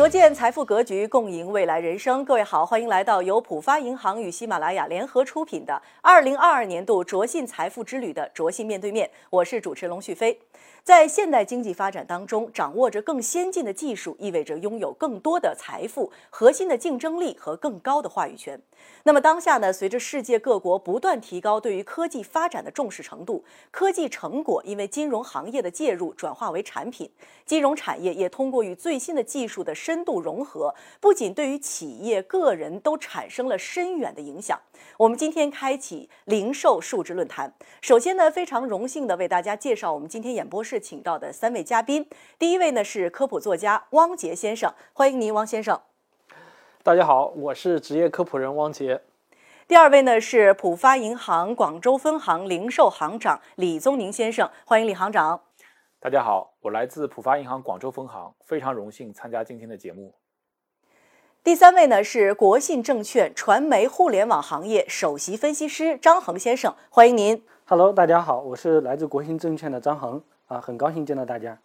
卓见财富格局，共赢未来人生。各位好，欢迎来到由浦发银行与喜马拉雅联合出品的二零二二年度卓信财富之旅的卓信面对面，我是主持龙旭飞。在现代经济发展当中，掌握着更先进的技术，意味着拥有更多的财富、核心的竞争力和更高的话语权。那么当下呢，随着世界各国不断提高对于科技发展的重视程度，科技成果因为金融行业的介入转化为产品，金融产业也通过与最新的技术的深度融合，不仅对于企业、个人都产生了深远的影响。我们今天开启零售数值论坛，首先呢，非常荣幸的为大家介绍我们今天演播室室请到的三位嘉宾。第一位呢是科普作家汪杰先生，欢迎您，汪先生。大家好，我是职业科普人汪杰。第二位呢是浦发银行广州分行零售行长李宗宁先生，欢迎李行长。大家好，我来自浦发银行广州分行，非常荣幸参加今天的节目。第三位呢是国信证券传媒互联网行业首席分析师张恒先生，欢迎您。Hello，大家好，我是来自国信证券的张恒啊，很高兴见到大家。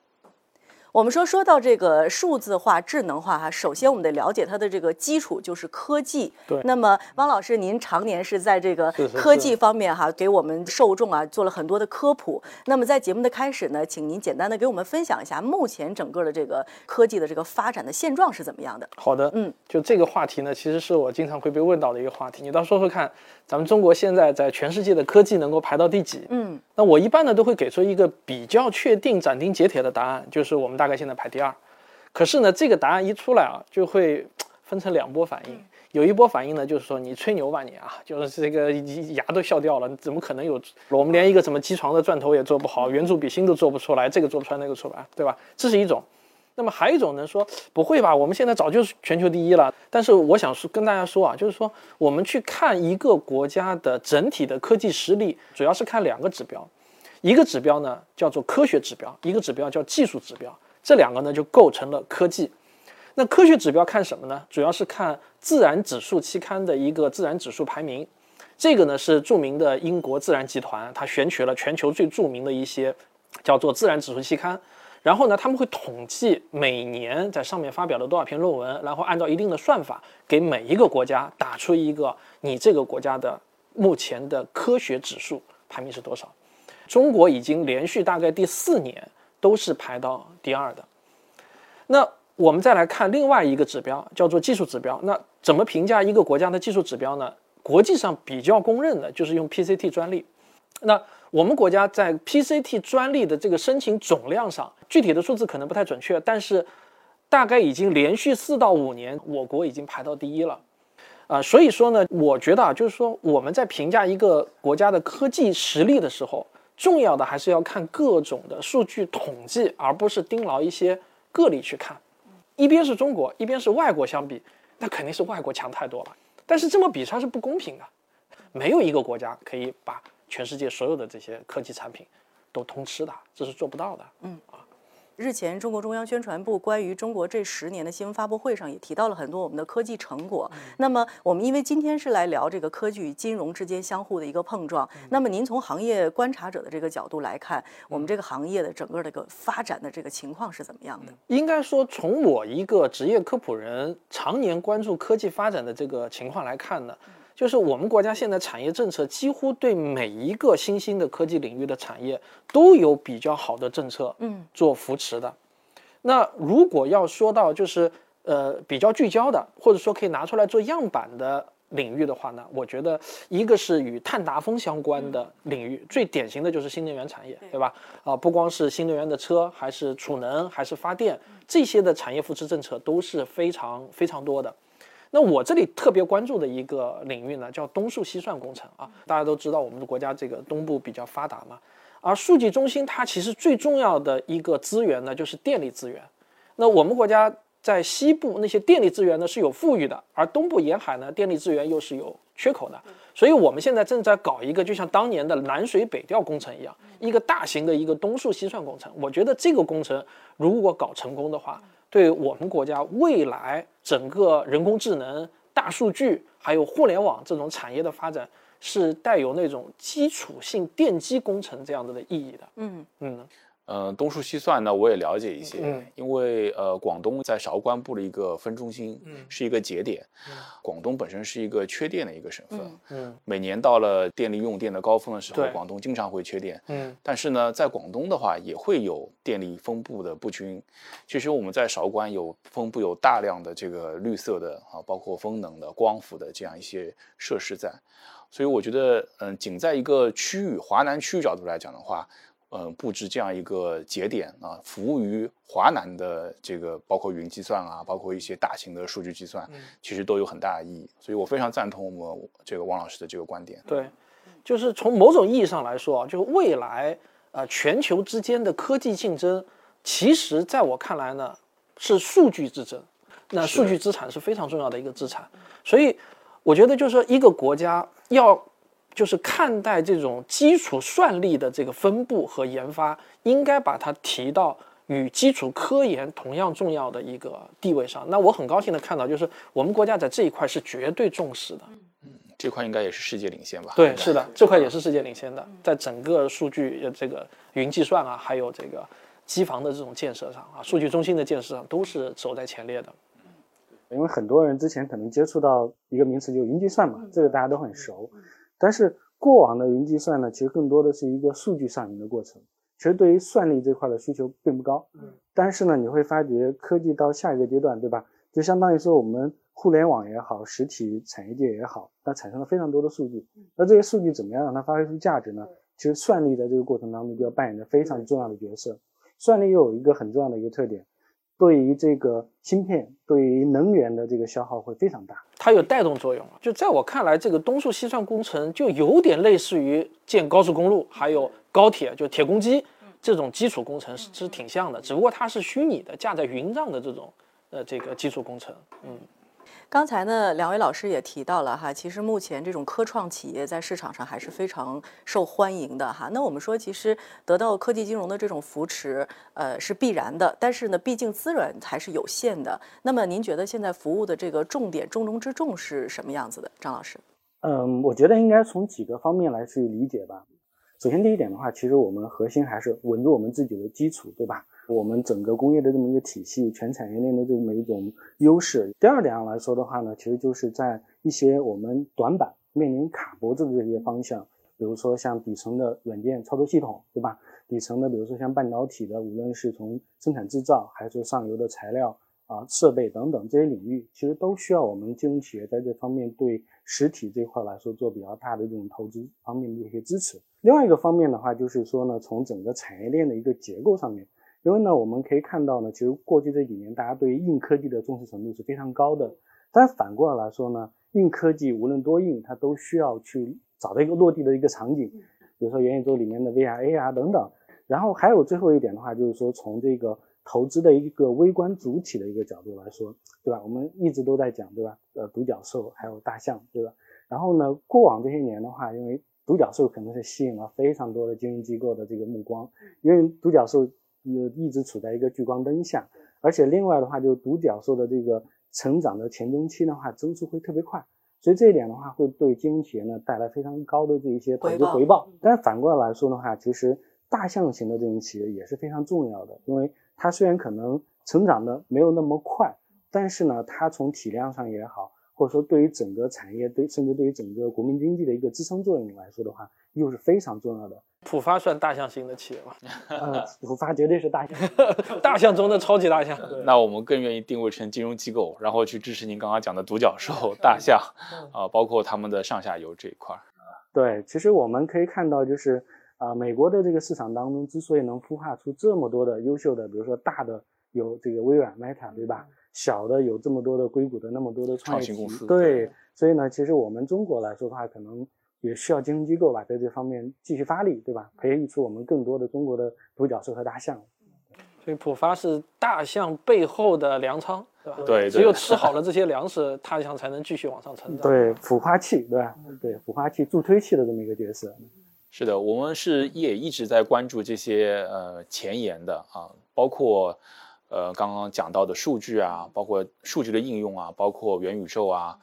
我们说说到这个数字化、智能化哈，首先我们得了解它的这个基础就是科技。对。那么汪老师，您常年是在这个科技方面哈，给我们受众啊做了很多的科普。那么在节目的开始呢，请您简单的给我们分享一下目前整个的这个科技的这个发展的现状是怎么样的？好的，嗯，就这个话题呢，其实是我经常会被问到的一个话题。你倒说说看，咱们中国现在在全世界的科技能够排到第几？嗯，那我一般呢都会给出一个比较确定、斩钉截铁的答案，就是我们大概现在排第二。可是呢，这个答案一出来啊，就会分成两波反应。有一波反应呢，就是说你吹牛吧你啊，就是这个牙都笑掉了，怎么可能有？我们连一个什么机床的钻头也做不好，圆柱笔芯都做不出来，这个做不出来那个做不出来，对吧？这是一种。那么还有一种呢，说不会吧，我们现在早就是全球第一了。但是我想说跟大家说啊，就是说我们去看一个国家的整体的科技实力，主要是看两个指标，一个指标呢叫做科学指标，一个指标叫技术指标。这两个呢就构成了科技。那科学指标看什么呢？主要是看《自然指数》期刊的一个自然指数排名。这个呢是著名的英国自然集团，它选取了全球最著名的一些叫做自然指数期刊，然后呢他们会统计每年在上面发表了多少篇论文，然后按照一定的算法给每一个国家打出一个你这个国家的目前的科学指数排名是多少。中国已经连续大概第四年。都是排到第二的。那我们再来看另外一个指标，叫做技术指标。那怎么评价一个国家的技术指标呢？国际上比较公认的就是用 PCT 专利。那我们国家在 PCT 专利的这个申请总量上，具体的数字可能不太准确，但是大概已经连续四到五年，我国已经排到第一了。啊，所以说呢，我觉得啊，就是说我们在评价一个国家的科技实力的时候。重要的还是要看各种的数据统计，而不是盯牢一些个例去看。一边是中国，一边是外国相比，那肯定是外国强太多了。但是这么比它是不公平的，没有一个国家可以把全世界所有的这些科技产品都通吃的，这是做不到的。嗯啊。日前，中国中央宣传部关于中国这十年的新闻发布会上也提到了很多我们的科技成果。那么，我们因为今天是来聊这个科技与金融之间相互的一个碰撞。那么，您从行业观察者的这个角度来看，我们这个行业的整个这个发展的这个情况是怎么样的？应该说，从我一个职业科普人常年关注科技发展的这个情况来看呢。就是我们国家现在产业政策几乎对每一个新兴的科技领域的产业都有比较好的政策，嗯，做扶持的。那如果要说到就是呃比较聚焦的，或者说可以拿出来做样板的领域的话呢，我觉得一个是与碳达峰相关的领域，最典型的就是新能源产业，对吧？啊，不光是新能源的车，还是储能，还是发电，这些的产业扶持政策都是非常非常多的。那我这里特别关注的一个领域呢，叫东数西算工程啊。大家都知道，我们的国家这个东部比较发达嘛，而数据中心它其实最重要的一个资源呢，就是电力资源。那我们国家在西部那些电力资源呢是有富裕的，而东部沿海呢电力资源又是有缺口的。所以我们现在正在搞一个，就像当年的南水北调工程一样，一个大型的一个东数西算工程。我觉得这个工程如果搞成功的话，对我们国家未来整个人工智能、大数据还有互联网这种产业的发展，是带有那种基础性奠基工程这样子的意义的。嗯嗯，嗯，东数西算呢，我也了解一些，嗯因为呃，广东在韶关布了一个分中心，嗯是一个节点。嗯广东本身是一个缺电的一个省份，嗯嗯每年到了电力用电的高峰的时候，广东经常会缺电。嗯但是呢，在广东的话，也会有电力分布的不均。其实我们在韶关有分布有大量的这个绿色的啊，包括风能的、光伏的这样一些设施在。所以我觉得，嗯，仅在一个区域华南区域角度来讲的话，嗯，布置这样一个节点啊，服务于华南的这个包括云计算啊，包括一些大型的数据计算，其实都有很大的意义。所以我非常赞同我们这个王老师的这个观点。对，就是从某种意义上来说啊，就是未来呃全球之间的科技竞争，其实在我看来呢是数据之争。那数据资产是非常重要的一个资产，所以我觉得就是说一个国家要就是看待这种基础算力的这个分布和研发，应该把它提到与基础科研同样重要的一个地位上。那我很高兴的看到，就是我们国家在这一块是绝对重视的。嗯这块应该也是世界领先吧？对是的，这块也是世界领先的，在整个数据呃这个云计算啊，还有这个机房的这种建设上啊，数据中心的建设上都是走在前列的。因为很多人之前可能接触到一个名词，就是云计算嘛，这个大家都很熟。但是过往的云计算呢，其实更多的是一个数据上云的过程，其实对于算力这块的需求并不高。嗯但是呢，你会发觉科技到下一个阶段，对吧？就相当于说我们互联网也好，实体产业界也好，它产生了非常多的数据。那这些数据怎么样让它发挥出价值呢？其实算力在这个过程当中就要扮演着非常重要的角色。算力又有一个很重要的一个特点，对于这个芯片、对于能源的这个消耗会非常大。它有带动作用就在我看来，这个东数西算工程就有点类似于建高速公路，还有高铁，就铁公鸡这种基础工程是是挺像的，只不过它是虚拟的，架在云上的这种呃这个基础工程。嗯，刚才呢，两位老师也提到了哈，其实目前这种科创企业在市场上还是非常受欢迎的哈。那我们说，其实得到科技金融的这种扶持，呃，是必然的，但是呢，毕竟资源还是有限的。那么，您觉得现在服务的这个重点、重中之重是什么样子的，张老师？嗯，我觉得应该从几个方面来去理解吧。首先，第一点的话，其实我们核心还是稳住我们自己的基础，对吧？我们整个工业的这么一个体系，全产业链的这么一种优势。第二点上来说的话呢，其实就是在一些我们短板面临卡脖子的这些方向，比如说像底层的软件操作系统，对吧？底层的，比如说像半导体的，无论是从生产制造，还是上游的材料啊、设备等等这些领域，其实都需要我们金融企业在这方面对实体这块来说做比较大的这种投资方面的一些支持。另外一个方面的话，就是说呢，从整个产业链的一个结构上面，因为呢，我们可以看到呢，其实过去这几年大家对于硬科技的重视程度是非常高的，但反过来说呢，硬科技无论多硬，它都需要去找到一个落地的一个场景，比如说元宇宙里面的 VR、AR 等等。然后还有最后一点的话，就是说从这个投资的一个微观主体的一个角度来说，对吧？我们一直都在讲，对吧？呃，独角兽还有大象，对吧？然后呢，过往这些年的话，因为独角兽可能是吸引了非常多的金融机构的这个目光，因为独角兽呃一直处在一个聚光灯下，而且另外的话，就是独角兽的这个成长的前中期的话，增速会特别快，所以这一点的话，会对金融企业呢带来非常高的这一些投资回报回报。但是反过来说的话，其实大象型的这种企业也是非常重要的，因为它虽然可能成长的没有那么快，但是呢，它从体量上也好，或者说对于整个产业对甚至对于整个国民经济的一个支撑作用来说的话，又是非常重要的。浦发算大象型的企业吗？呃，浦发绝对是大象。大象中的超级大象。那我们更愿意定位成金融机构，然后去支持您刚刚讲的独角兽、大象啊、包括他们的上下游这一块儿。对，其实我们可以看到，就是啊、美国的这个市场当中，之所以能孵化出这么多的优秀的，比如说大的有这个微软、Meta，对吧？小的有这么多的硅谷的那么多的创业公司对，所以呢，其实我们中国来说的话，可能也需要金融机构吧，在这方面继续发力，对吧？培育出我们更多的中国的独角兽和大象。所以浦发是大象背后的粮仓，对吧？对对只有吃好了这些粮食，大象才能继续往上成长。对，孵化器，对吧？对，孵化器、助推器的这么一个角色。是的，我们是也一直在关注这些呃前沿的啊，包括呃刚刚讲到的数据啊，包括数据的应用啊，包括元宇宙啊，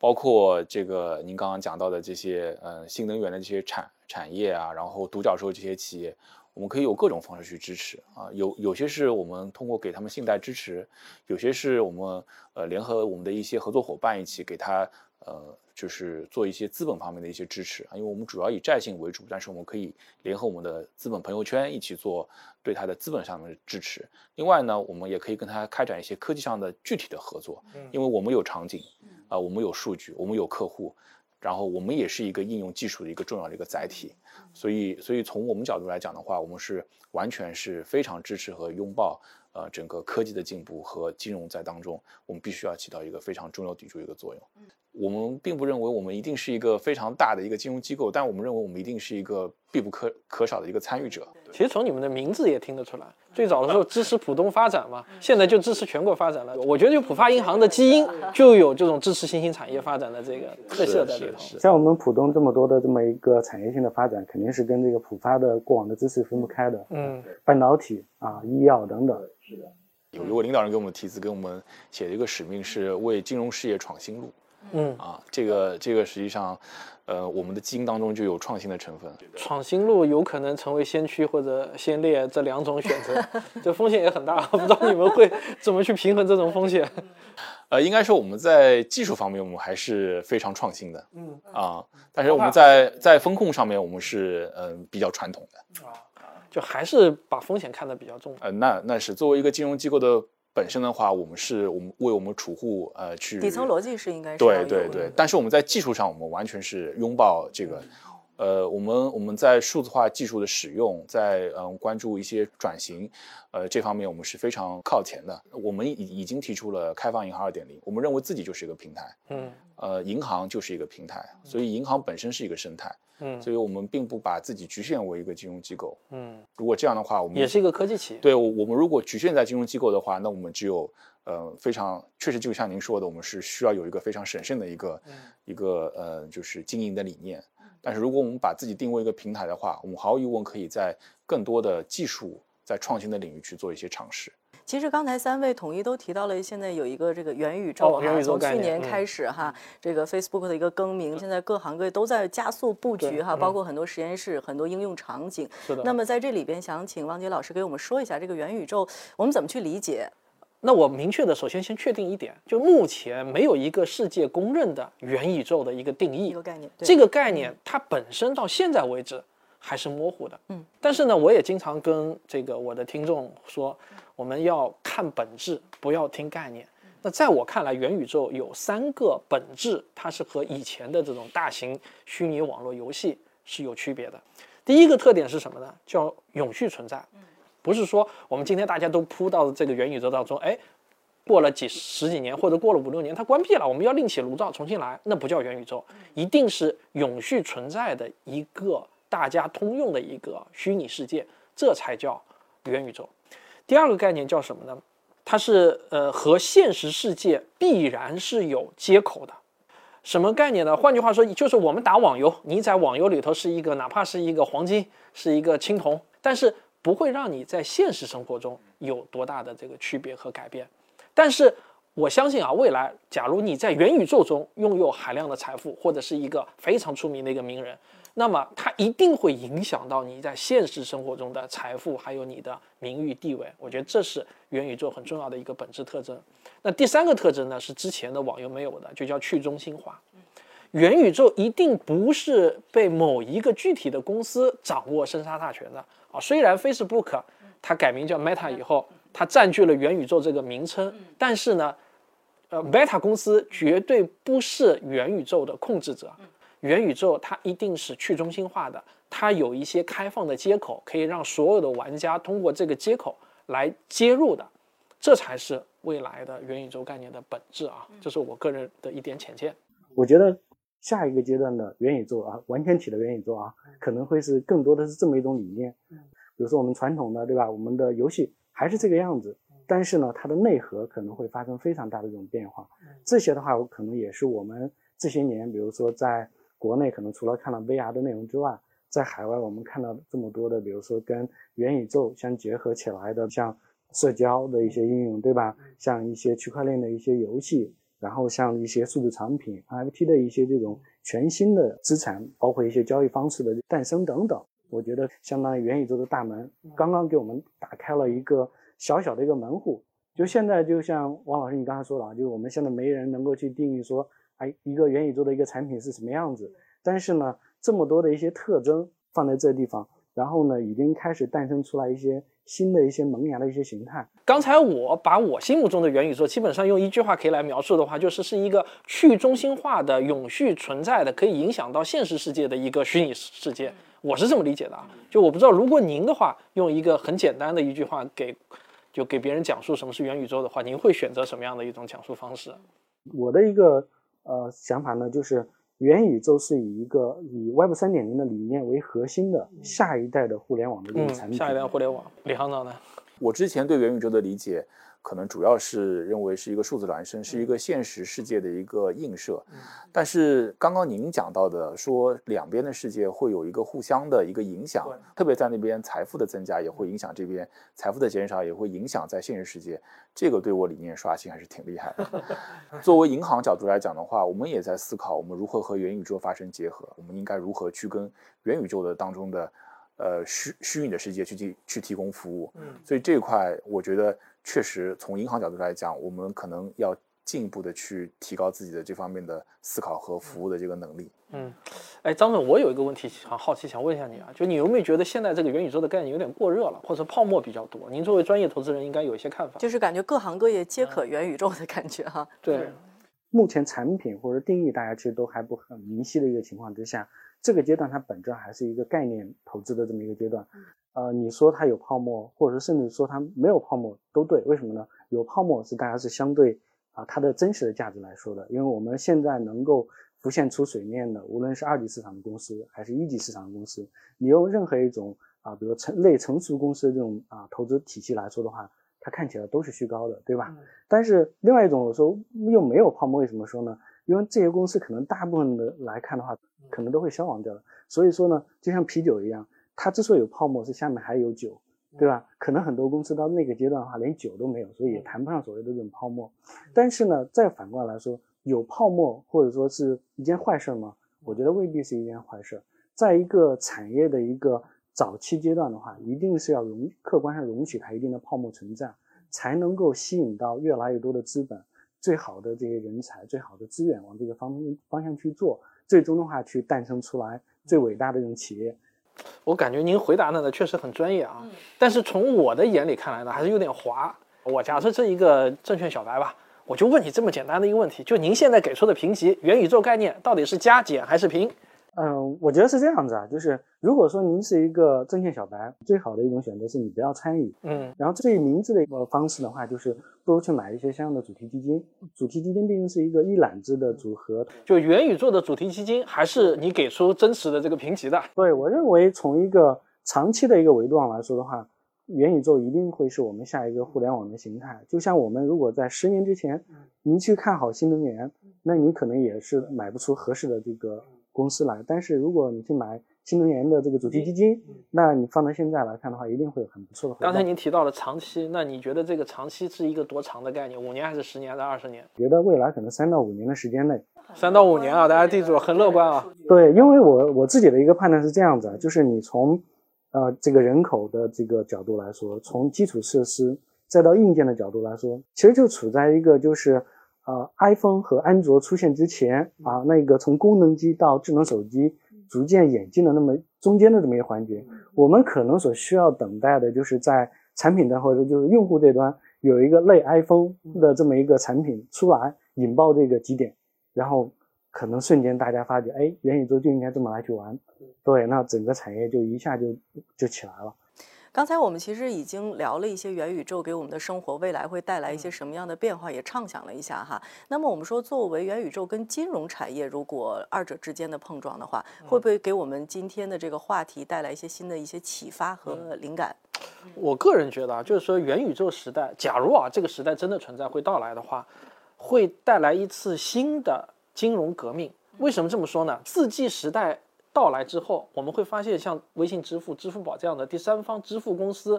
包括这个您刚刚讲到的这些呃新能源的这些产产业啊，然后独角兽这些企业，我们可以有各种方式去支持啊，有有些是我们通过给他们信贷支持，有些是我们呃联合我们的一些合作伙伴一起给他呃就是做一些资本方面的一些支持啊，因为我们主要以债性为主，但是我们可以联合我们的资本朋友圈一起做对它的资本上面的支持。另外呢，我们也可以跟它开展一些科技上的具体的合作，因为我们有场景啊，我们有数据，我们有客户。然后我们也是一个应用技术的一个重要的一个载体，所以所以从我们角度来讲的话，我们是完全是非常支持和拥抱呃整个科技的进步和金融在当中，我们必须要起到一个非常重要砥柱一个作用。我们并不认为我们一定是一个非常大的一个金融机构，但我们认为我们一定是一个必不可可少的一个参与者。其实从你们的名字也听得出来，最早的时候支持浦东发展嘛，现在就支持全国发展了。我觉得就浦发银行的基因就有这种支持新兴产业发展的这个特色在里头。像我们浦东这么多的这么一个产业性的发展，肯定是跟这个浦发的过往的支持分不开的。嗯，半导体啊、医药等等。是的。有一位领导人给我们提词，给我们写了一个使命，是为金融事业闯新路。嗯啊，这个这个实际上，呃，我们的基因当中就有创新的成分。闯新路有可能成为先驱或者先烈这两种选择，这风险也很大。不知道你们会 怎么去平衡这种风险？呃，应该说我们在技术方面我们还是非常创新的。嗯啊，但是我们在在风控上面我们是嗯比较传统的。啊，就还是把风险看得比较重。呃，那那是作为一个金融机构的。本身的话，我们是我们为我们储户呃去底层逻辑是应该是对对对，但是我们在技术上，我们完全是拥抱这个，呃，我们我们在数字化技术的使用，在嗯关注一些转型，呃这方面我们是非常靠前的。我们已已经提出了开放银行二点零，我们认为自己就是一个平台，嗯，呃，银行就是一个平台，所以银行本身是一个生态。嗯，所以我们并不把自己局限为一个金融机构。嗯，如果这样的话，我们也是一个科技企业。对，我们如果局限在金融机构的话，那我们只有呃非常确实，就像您说的，我们是需要有一个非常审慎的一个一个呃就是经营的理念。但是如果我们把自己定位一个平台的话，我们毫无疑问可以在更多的技术在创新的领域去做一些尝试。其实刚才三位统一都提到了，现在有一个这个元宇宙哈，从去年开始哈，这个 Facebook 的一个更名，现在各行各业都在加速布局哈，包括很多实验室、很多应用场景。是的。那么在这里边，想请汪杰老师给我们说一下这个元宇宙，我们怎么去理解？那我明确的，首先先确定一点，就目前没有一个世界公认的元宇宙的一个定义，一个概念。这个概念它本身到现在为止还是模糊的。嗯。但是呢，我也经常跟这个我的听众说。我们要看本质，不要听概念。那在我看来，元宇宙有三个本质，它是和以前的这种大型虚拟网络游戏是有区别的。第一个特点是什么呢？叫永续存在。不是说我们今天大家都扑到这个元宇宙当中，哎，过了几十几年或者过了五六年，它关闭了，我们要另起炉灶重新来，那不叫元宇宙，一定是永续存在的一个大家通用的一个虚拟世界，这才叫元宇宙。第二个概念叫什么呢？它是呃和现实世界必然是有接口的，什么概念呢？换句话说，就是我们打网游，你在网游里头是一个哪怕是一个黄金，是一个青铜，但是不会让你在现实生活中有多大的这个区别和改变。但是我相信啊，未来假如你在元宇宙中拥有海量的财富，或者是一个非常出名的一个名人。那么它一定会影响到你在现实生活中的财富，还有你的名誉地位。我觉得这是元宇宙很重要的一个本质特征。那第三个特征呢，是之前的网游没有的，就叫去中心化。元宇宙一定不是被某一个具体的公司掌握生杀大权的啊。虽然 Facebook 它改名叫 Meta 以后，它占据了元宇宙这个名称，但是呢，呃，Meta 公司绝对不是元宇宙的控制者。元宇宙它一定是去中心化的，它有一些开放的接口，可以让所有的玩家通过这个接口来接入的，这才是未来的元宇宙概念的本质啊！这是我个人的一点浅见。我觉得下一个阶段的元宇宙啊，完全体的元宇宙啊，可能会是更多的是这么一种理念。比如说我们传统的对吧，我们的游戏还是这个样子，但是呢，它的内核可能会发生非常大的这种变化。这些的话，我可能也是我们这些年，比如说在国内可能除了看到 VR 的内容之外，在海外我们看到这么多的，比如说跟元宇宙相结合起来的，像社交的一些应用，对吧？像一些区块链的一些游戏，然后像一些数字产品、NFT 的一些这种全新的资产，包括一些交易方式的诞生等等。我觉得相当于元宇宙的大门刚刚给我们打开了一个小小的一个门户。就现在，就像王老师你刚才说了啊，就是我们现在没人能够去定义说，哎，一个元宇宙的一个产品是什么样子。但是呢，这么多的一些特征放在这地方，然后呢，已经开始诞生出来一些新的一些萌芽的一些形态。刚才我把我心目中的元宇宙，基本上用一句话可以来描述的话，就是是一个去中心化的、永续存在的，可以影响到现实世界的一个虚拟世界。我是这么理解的啊。就我不知道，如果您的话用一个很简单的一句话给。就给别人讲述什么是元宇宙的话，您会选择什么样的一种讲述方式？我的一个呃想法呢，就是元宇宙是以一个以 Web 三点零的理念为核心的下一代的互联网的一个产品。下一代互联网，李行长呢？我之前对元宇宙的理解。可能主要是认为是一个数字孪生，是一个现实世界的一个映射。但是刚刚您讲到的，说两边的世界会有一个互相的一个影响，特别在那边财富的增加也会影响这边财富的减少，也会影响在现实世界。这个对我理念刷新还是挺厉害的。作为银行角度来讲的话，我们也在思考我们如何和元宇宙发生结合，我们应该如何去跟元宇宙的当中的呃虚虚拟的世界去提去提供服务。嗯，所以这一块我觉得。确实，从银行角度来讲，我们可能要进一步的去提高自己的这方面的思考和服务的这个能力。嗯，哎，张总，我有一个问题很好奇，想问一下你啊，就你有没有觉得现在这个元宇宙的概念有点过热了，或者泡沫比较多？您作为专业投资人，应该有一些看法。就是感觉各行各业皆可元宇宙的感觉哈。对，目前产品或者定义大家其实都还不很明晰的一个情况之下，这个阶段它本质还是一个概念投资的这么一个阶段。呃，你说它有泡沫，或者甚至说它没有泡沫都对，为什么呢？有泡沫是大家是相对啊它的真实的价值来说的，因为我们现在能够浮现出水面的，无论是二级市场的公司还是一级市场的公司，你用任何一种啊，比如成类成熟公司的这种啊投资体系来说的话，它看起来都是虚高的，对吧？但是另外一种我说又没有泡沫，为什么说呢？因为这些公司可能大部分的来看的话，可能都会消亡掉了，所以说呢，就像啤酒一样。它之所以有泡沫，是下面还有酒，对吧？可能很多公司到那个阶段的话，连酒都没有，所以也谈不上所谓的这种泡沫。但是呢，再反过来说，有泡沫或者说是一件坏事吗？我觉得未必是一件坏事。在一个产业的一个早期阶段的话，一定是要容客观上容许它一定的泡沫存在，才能够吸引到越来越多的资本、最好的这些人才、最好的资源往这个方方向去做，最终的话去诞生出来最伟大的这种企业。我感觉您回答的呢确实很专业啊，但是从我的眼里看来呢，还是有点滑。我假设这一个证券小白吧，我就问你这么简单的一个问题：就您现在给出的评级，元宇宙概念到底是加减还是平？嗯，我觉得是这样子啊，就是如果说您是一个证券小白，最好的一种选择是你不要参与，嗯，然后最明智的一个方式的话，就是不如去买一些相应的主题基金。主题基金毕竟是一个一揽子的组合，就元宇宙的主题基金，还是你给出真实的这个评级的？对我认为，从一个长期的一个维度上来说的话，元宇宙一定会是我们下一个互联网的形态。就像我们如果在十年之前，您去看好新能源，那你可能也是买不出合适的这个。公司来，但是如果你去买新能源的这个主题基金，那你放到现在来看的话，一定会有很不错的回报。刚才您提到了长期，那你觉得这个长期是一个多长的概念？五年还是十年还是二十年？觉得未来可能三到五年的时间内。三到五年啊，大家记住，很乐观啊。对，因为我我自己的一个判断是这样子啊，就是你从呃这个人口的这个角度来说，从基础设施再到硬件的角度来说，其实就处在一个就是。呃，iPhone 和安卓出现之前啊，那个从功能机到智能手机逐渐演进的那么中间的这么一个环节，我们可能所需要等待的就是在产品端或者就是用户这端有一个类 iPhone 的这么一个产品出来引爆这个极点，然后可能瞬间大家发觉，哎，元宇宙就应该这么来去玩，对，那整个产业就一下就就起来了。刚才我们其实已经聊了一些元宇宙给我们的生活未来会带来一些什么样的变化，也畅想了一下哈。那么我们说，作为元宇宙跟金融产业，如果二者之间的碰撞的话，会不会给我们今天的这个话题带来一些新的一些启发和灵感？我个人觉得啊，就是说元宇宙时代，假如啊这个时代真的存在会到来的话，会带来一次新的金融革命。为什么这么说呢？四 G 时代。到来之后，我们会发现，像微信支付、支付宝这样的第三方支付公司，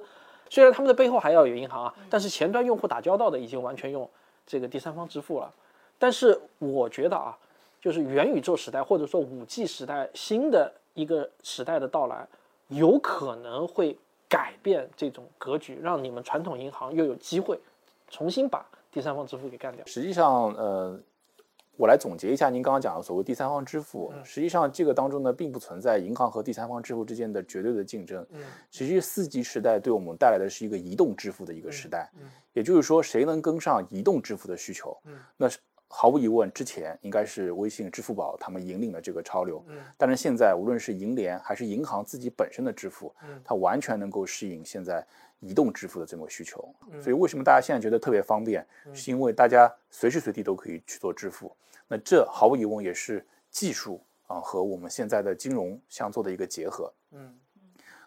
虽然他们的背后还要有银行啊，但是前端用户打交道的已经完全用这个第三方支付了。但是我觉得啊，就是元宇宙时代或者说五 G 时代新的一个时代的到来，有可能会改变这种格局，让你们传统银行又有机会重新把第三方支付给干掉。实际上，呃，我来总结一下您刚刚讲的所谓第三方支付，实际上这个当中呢，并不存在银行和第三方支付之间的绝对的竞争。嗯，实际四 G 时代对我们带来的是一个移动支付的一个时代，嗯，也就是说，谁能跟上移动支付的需求，嗯，那是。毫无疑问，之前应该是微信、支付宝他们引领了这个潮流。嗯，但是现在无论是银联还是银行自己本身的支付，嗯，它完全能够适应现在移动支付的这么个需求。嗯，所以为什么大家现在觉得特别方便，是因为大家随时随地都可以去做支付。那这毫无疑问也是技术啊和我们现在的金融相做的一个结合。嗯，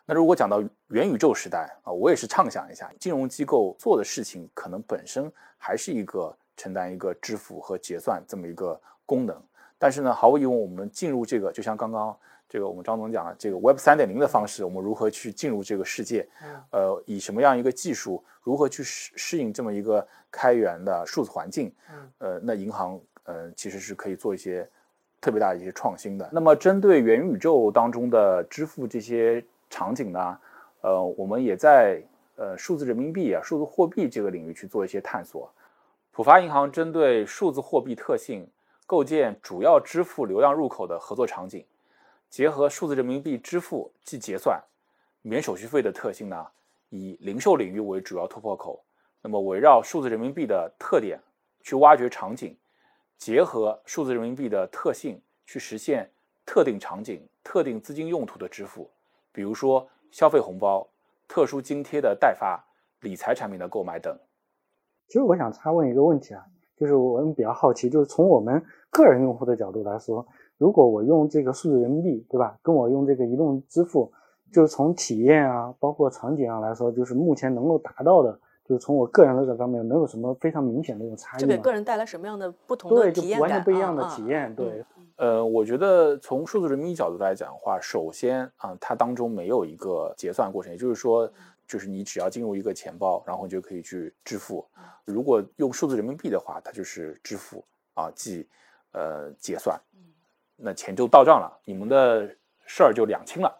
那如果讲到元宇宙时代啊，我也是畅想一下，金融机构做的事情可能本身还是一个。承担一个支付和结算这么一个功能，但是呢，毫无疑问，我们进入这个，就像刚刚这个我们张总讲了，这个 Web 三点零的方式，我们如何去进入这个世界？呃，以什么样一个技术，如何去适适应这么一个开源的数字环境？呃，那银行呃其实是可以做一些特别大的一些创新的。那么，针对元宇宙当中的支付这些场景呢，呃，我们也在呃数字人民币啊、数字货币这个领域去做一些探索。浦发银行针对数字货币特性，构建主要支付流量入口的合作场景，结合数字人民币支付即结算、免手续费的特性呢，以零售领域为主要突破口。那么围绕数字人民币的特点去挖掘场景，结合数字人民币的特性去实现特定场景、特定资金用途的支付，比如说消费红包、特殊津贴的代发、理财产品的购买等。其实我想插问一个问题啊，就是我们比较好奇，就是从我们个人用户的角度来说，如果我用这个数字人民币，对吧？跟我用这个移动支付，就是从体验啊，包括场景上来说，就是目前能够达到的，就是从我个人的这方面，能有什么非常明显的一种差异吗？就给个人带来什么样的不同的体验感？完全不一样的体验。对，呃，我觉得从数字人民币角度来讲的话，首先啊，它当中没有一个结算过程，也就是说。就是你只要进入一个钱包，然后你就可以去支付。如果用数字人民币的话，它就是支付啊，即呃结算，那钱就到账了，你们的事儿就两清了，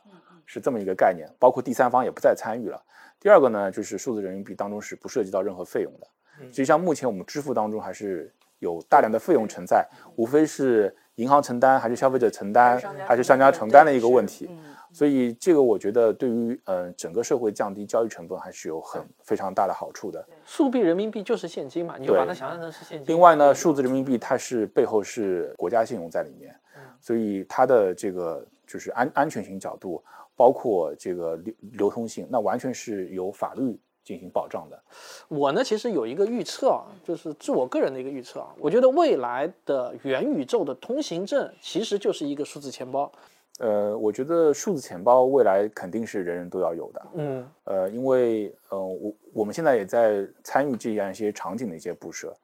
是这么一个概念。包括第三方也不再参与了。第二个呢，就是数字人民币当中是不涉及到任何费用的。实际上，目前我们支付当中还是有大量的费用存在，无非是银行承担，还是消费者承担，还是商家承担的一个问题。所以这个我觉得对于呃整个社会降低交易成本还是有很非常大的好处的。数币人民币就是现金嘛，你就把它想象成是现金。另外呢，数字人民币它是背后是国家信用在里面，所以它的这个就是安安全性角度，包括这个流流通性，那完全是由法律进行保障的。我呢其实有一个预测啊，就是自我个人的一个预测啊，我觉得未来的元宇宙的通行证其实就是一个数字钱包。呃，我觉得数字钱包未来肯定是人人都要有的。嗯，呃，因为呃，我我们现在也在参与这样一些场景的一些布设，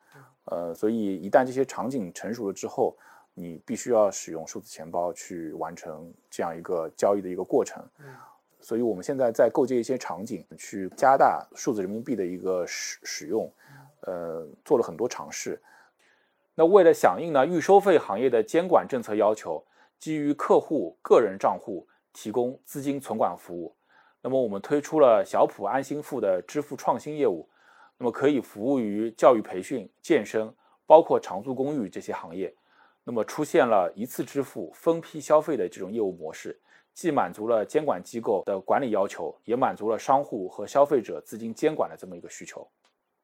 呃，所以一旦这些场景成熟了之后，你必须要使用数字钱包去完成这样一个交易的一个过程。嗯，所以我们现在在构建一些场景，去加大数字人民币的一个使使用，呃，做了很多尝试。那为了响应呢预收费行业的监管政策要求。基于客户个人账户提供资金存管服务，那么我们推出了小普安心付的支付创新业务，那么可以服务于教育培训、健身，包括长租公寓这些行业。那么出现了一次支付、分批消费的这种业务模式，既满足了监管机构的管理要求，也满足了商户和消费者资金监管的这么一个需求。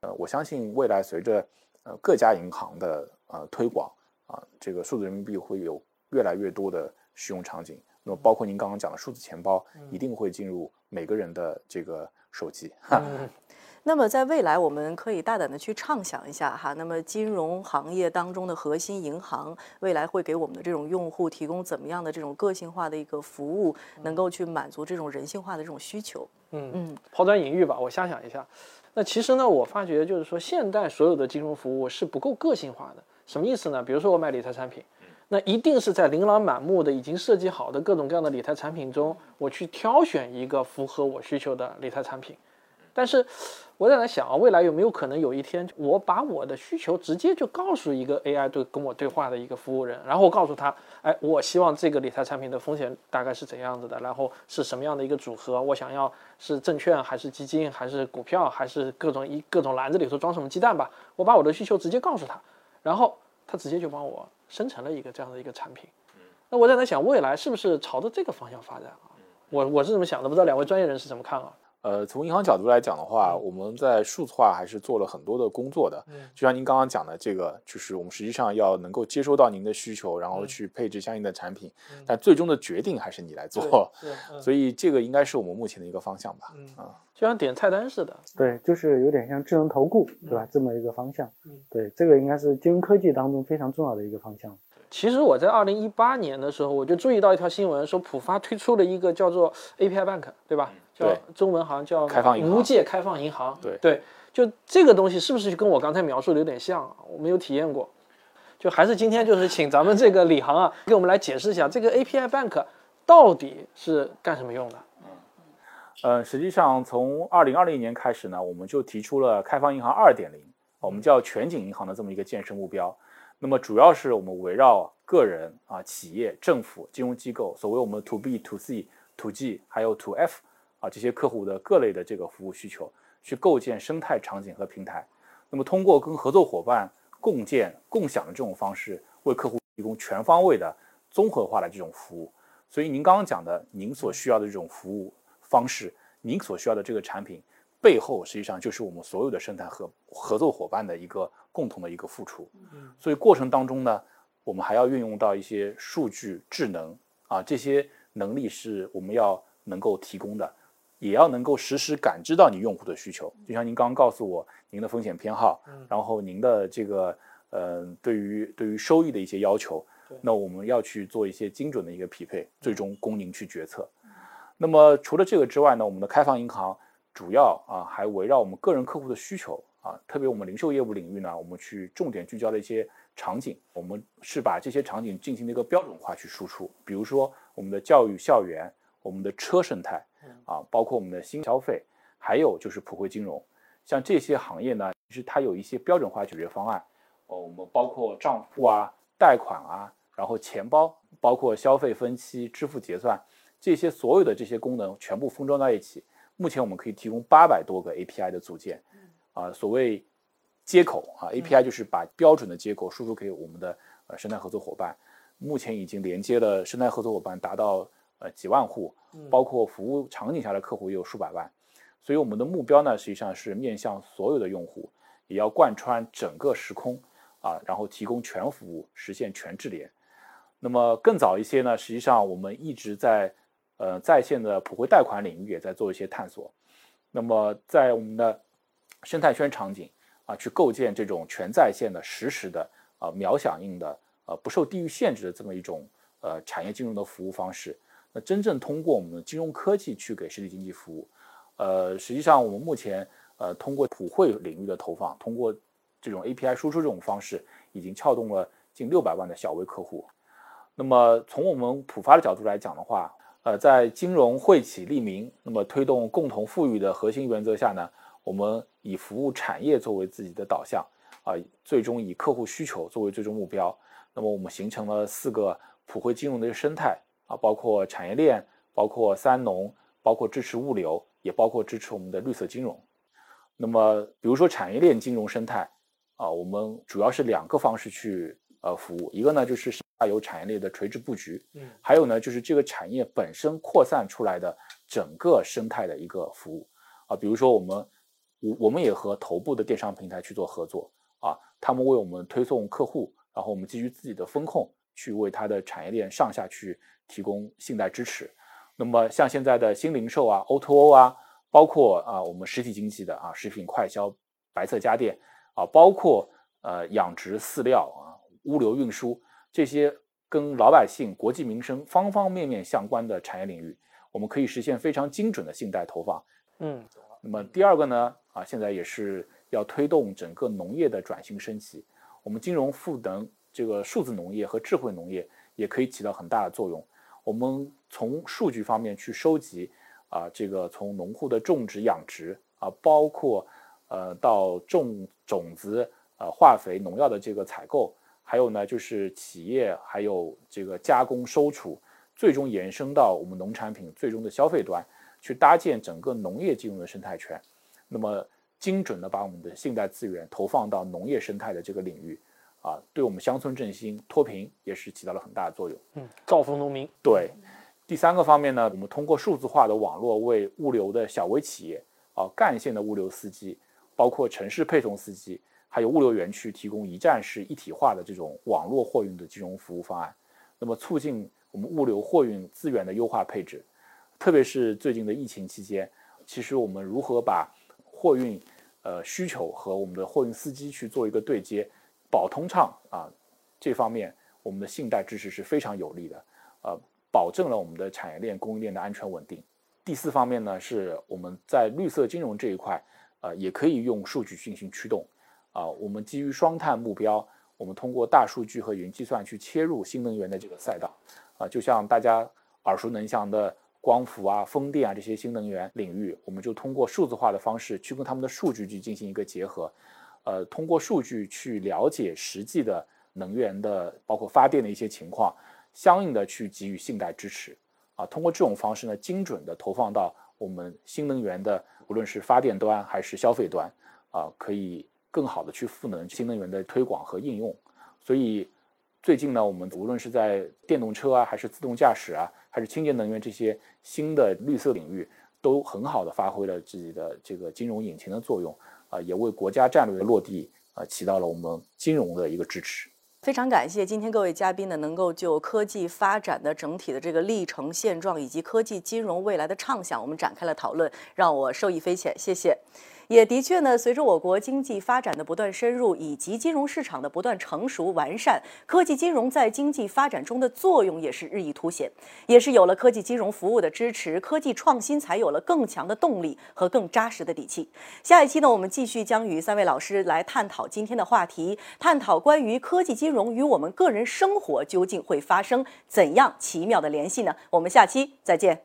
呃，我相信未来随着呃各家银行的呃推广啊，这个数字人民币会有。越来越多的使用场景，那么包括您刚刚讲的数字钱包，一定会进入每个人的这个手机。那么在未来，我们可以大胆的去畅想一下哈，那么金融行业当中的核心银行，未来会给我们的这种用户提供怎么样的这种个性化的一个服务，能够去满足这种人性化的这种需求？嗯嗯，抛砖引玉吧，我瞎想一下。那其实呢，我发觉就是说，现代所有的金融服务是不够个性化的。什么意思呢？比如说我买理财产品。那一定是在琳琅满目的、已经设计好的各种各样的理财产品中，我去挑选一个符合我需求的理财产品，但是我在那想啊，未来有没有可能有一天，我把我的需求直接就告诉一个 AI 对跟我对话的一个服务人，然后我告诉他，哎，我希望这个理财产品的风险大概是怎样子的，然后是什么样的一个组合，我想要是证券还是基金还是股票还是各种一各种篮子里头装什么鸡蛋吧，我把我的需求直接告诉他，然后他直接就帮我生成了一个这样的一个产品。那我在那想，未来是不是朝着这个方向发展啊？我我是这么想的，不知道两位专业人士怎么看啊？呃，从银行角度来讲的话，我们在数字化还是做了很多的工作的。嗯就像您刚刚讲的，这个就是我们实际上要能够接收到您的需求，然后去配置相应的产品，但最终的决定还是你来做。所以这个应该是我们目前的一个方向吧。嗯啊，就像点菜单似的。对，就是有点像智能投顾，对吧？这么一个方向嗯。对，这个应该是金融科技当中非常重要的一个方向。其实我在二零一八年的时候，我就注意到一条新闻，说浦发推出了一个叫做 API Bank，对吧？叫对中文好像叫开放银行无界开放银行。对对，就这个东西是不是跟我刚才描述的有点像啊？我没有体验过。就还是今天就是请咱们这个李航啊，给我们来解释一下这个 API Bank 到底是干什么用的？呃，实际上从二零二零年开始呢，我们就提出了开放银行二点零，我们叫全景银行的这么一个建设目标。那么主要是我们围绕个人啊、企业、政府、金融机构，所谓我们的 to B、to C、to G 还有 to F 啊这些客户的各类的这个服务需求，去构建生态场景和平台。那么通过跟合作伙伴共建、共享的这种方式，为客户提供全方位的综合化的这种服务。所以您刚刚讲的，您所需要的这种服务方式，您所需要的这个产品背后，实际上就是我们所有的生态合合作伙伴的一个共同的一个付出。所以过程当中呢，我们还要运用到一些数据智能啊，这些能力是我们要能够提供的，也要能够实时感知到你用户的需求。就像您刚刚告诉我您的风险偏好，然后您的这个呃对于对于收益的一些要求，那我们要去做一些精准的一个匹配，最终供您去决策。那么除了这个之外呢，我们的开放银行主要啊还围绕我们个人客户的需求啊，特别我们零售业务领域呢，我们去重点聚焦的一些场景，我们是把这些场景进行了一个标准化去输出，比如说我们的教育校园、我们的车生态啊，包括我们的新消费，还有就是普惠金融，像这些行业呢，其实它有一些标准化解决方案，哦，我们包括账户啊、贷款啊，然后钱包，包括消费分期、支付结算。这些所有的这些功能全部封装在一起。目前我们可以提供八百多个 API 的组件，啊，所谓接口啊，API 就是把标准的接口输出给我们的呃生态合作伙伴。目前已经连接了生态合作伙伴达到呃几万户，包括服务场景下的客户也有数百万。所以我们的目标呢，实际上是面向所有的用户，也要贯穿整个时空啊，然后提供全服务，实现全智联。那么更早一些呢，实际上我们一直在呃，在线的普惠贷款领域也在做一些探索。那么，在我们的生态圈场景啊，去构建这种全在线的、实时的、啊秒响应的、呃不受地域限制的这么一种呃产业金融的服务方式。那真正通过我们的金融科技去给实体经济服务。呃，实际上我们目前呃通过普惠领域的投放，通过这种 API 输出这种方式，已经撬动了近六百万的小微客户。那么从我们普发的角度来讲的话，呃，在金融惠企利民，那么推动共同富裕的核心原则下呢，我们以服务产业作为自己的导向，啊、最终以客户需求作为最终目标。那么我们形成了四个普惠金融的一个生态啊，包括产业链，包括三农，包括支持物流，也包括支持我们的绿色金融。那么比如说产业链金融生态啊，我们主要是两个方式去呃服务，一个呢就是下游产业链的垂直布局，嗯还有呢，就是这个产业本身扩散出来的整个生态的一个服务啊，比如说我们我我们也和头部的电商平台去做合作啊，他们为我们推送客户，然后我们基于自己的风控去为它的产业链上下去提供信贷支持。那么像现在的新零售啊、O2O 啊，包括啊我们实体经济的啊食品快销、白色家电啊，包括呃养殖饲料啊、物流运输这些跟老百姓、国计民生方方面面相关的产业领域，我们可以实现非常精准的信贷投放。嗯那么第二个呢，啊，现在也是要推动整个农业的转型升级。我们金融赋能这个数字农业和智慧农业也可以起到很大的作用。我们从数据方面去收集啊，这个从农户的种植、养殖啊，包括呃到种种子、呃化肥、农药的这个采购，还有呢就是企业还有这个加工收储，最终延伸到我们农产品最终的消费端，去搭建整个农业金融的生态圈，那么精准的把我们的信贷资源投放到农业生态的这个领域。啊，对我们乡村振兴、脱贫也是起到了很大的作用。嗯，造福农民。对，第三个方面呢，我们通过数字化的网络，为物流的小微企业啊、干线的物流司机，包括城市配送司机，还有物流园区，提供一站式一体化的这种网络货运的金融服务方案。那么，促进我们物流货运资源的优化配置。特别是最近的疫情期间，其实我们如何把货运呃需求和我们的货运司机去做一个对接？保通畅啊，这方面我们的信贷支持是非常有力的，呃，保证了我们的产业链供应链的安全稳定。第四方面呢，是我们在绿色金融这一块，呃，也可以用数据进行驱动。啊，我们基于双碳目标，我们通过大数据和云计算去切入新能源的这个赛道。啊，就像大家耳熟能详的光伏啊、风电啊这些新能源领域，我们就通过数字化的方式去跟他们的数据去进行一个结合。呃，通过数据去了解实际的能源的，包括发电的一些情况，相应的去给予信贷支持，啊，通过这种方式呢，精准的投放到我们新能源的，无论是发电端还是消费端，啊，可以更好的去赋能新能源的推广和应用。所以最近呢，我们无论是在电动车啊，还是自动驾驶啊，还是清洁能源这些新的绿色领域，都很好的发挥了自己的这个金融引擎的作用。啊，也为国家战略的落地啊起到了我们金融的一个支持。非常感谢今天各位嘉宾呢，能够就科技发展的整体的这个历程现状以及科技金融未来的畅想，我们展开了讨论，让我受益匪浅。谢谢。也的确呢随着我国经济发展的不断深入以及金融市场的不断成熟完善科技金融在经济发展中的作用也是日益凸显。也是有了科技金融服务的支持科技创新才有了更强的动力和更扎实的底气。下一期呢我们继续将与三位老师来探讨今天的话题探讨关于科技金融与我们个人生活究竟会发生怎样奇妙的联系呢？我们下期再见。